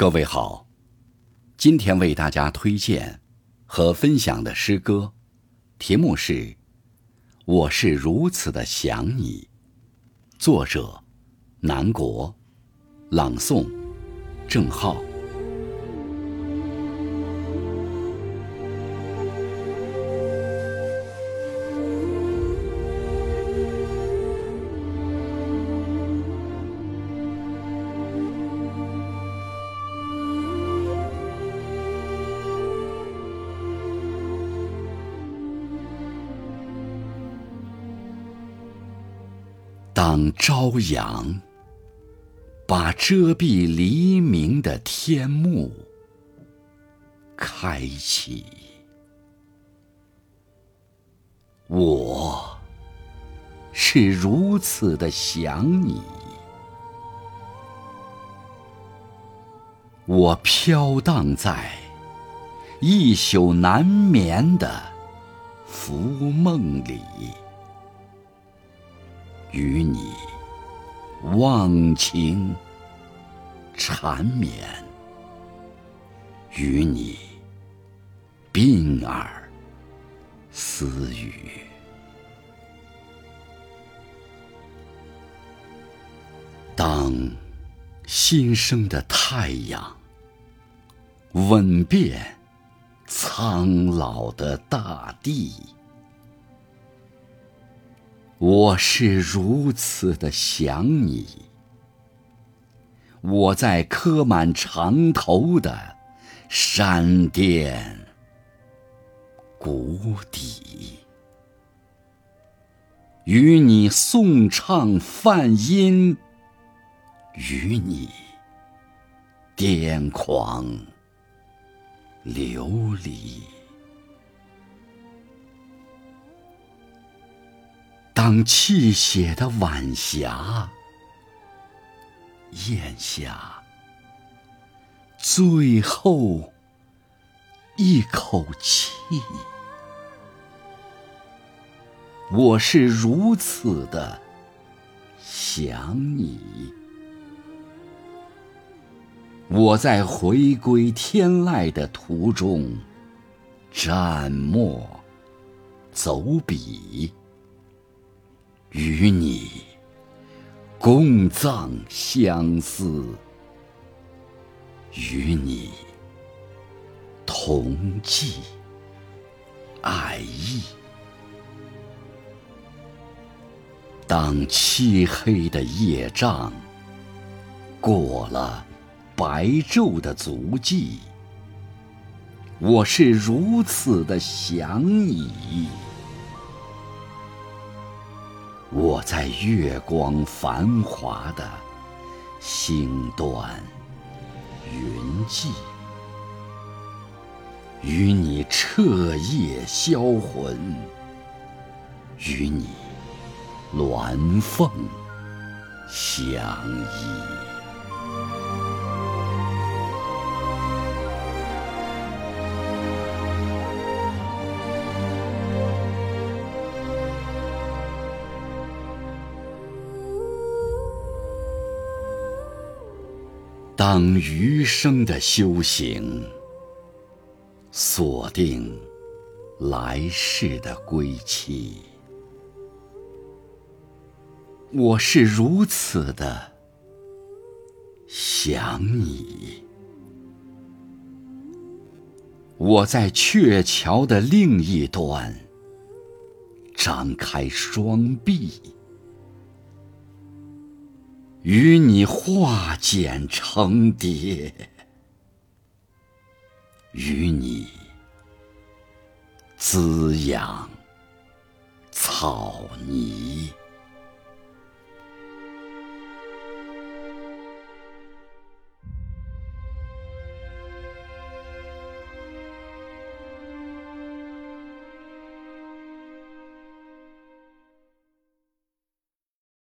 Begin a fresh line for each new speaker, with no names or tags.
各位好，今天为大家推荐和分享的诗歌，题目是《我是如此的想你》，作者南国，朗诵郑浩。当朝阳把遮蔽黎明的天幕开启，我是如此的想你。我飘荡在一宿难眠的浮梦里。与你忘情缠绵，与你鬓耳私语。当新生的太阳吻遍苍老的大地。我是如此的想你，我在刻满长头的山巅谷底，与你颂唱梵音，与你癫狂流离。当泣血的晚霞咽下最后一口气，我是如此的想你。我在回归天籁的途中，蘸墨走笔。与你共葬相思，与你同寄爱意。当漆黑的夜障过了白昼的足迹，我是如此的想你。我在月光繁华的星端云际，与你彻夜销魂，与你鸾凤相依。当余生的修行锁定来世的归期，我是如此的想你。我在鹊桥的另一端张开双臂。与你化茧成蝶，与你滋养草泥。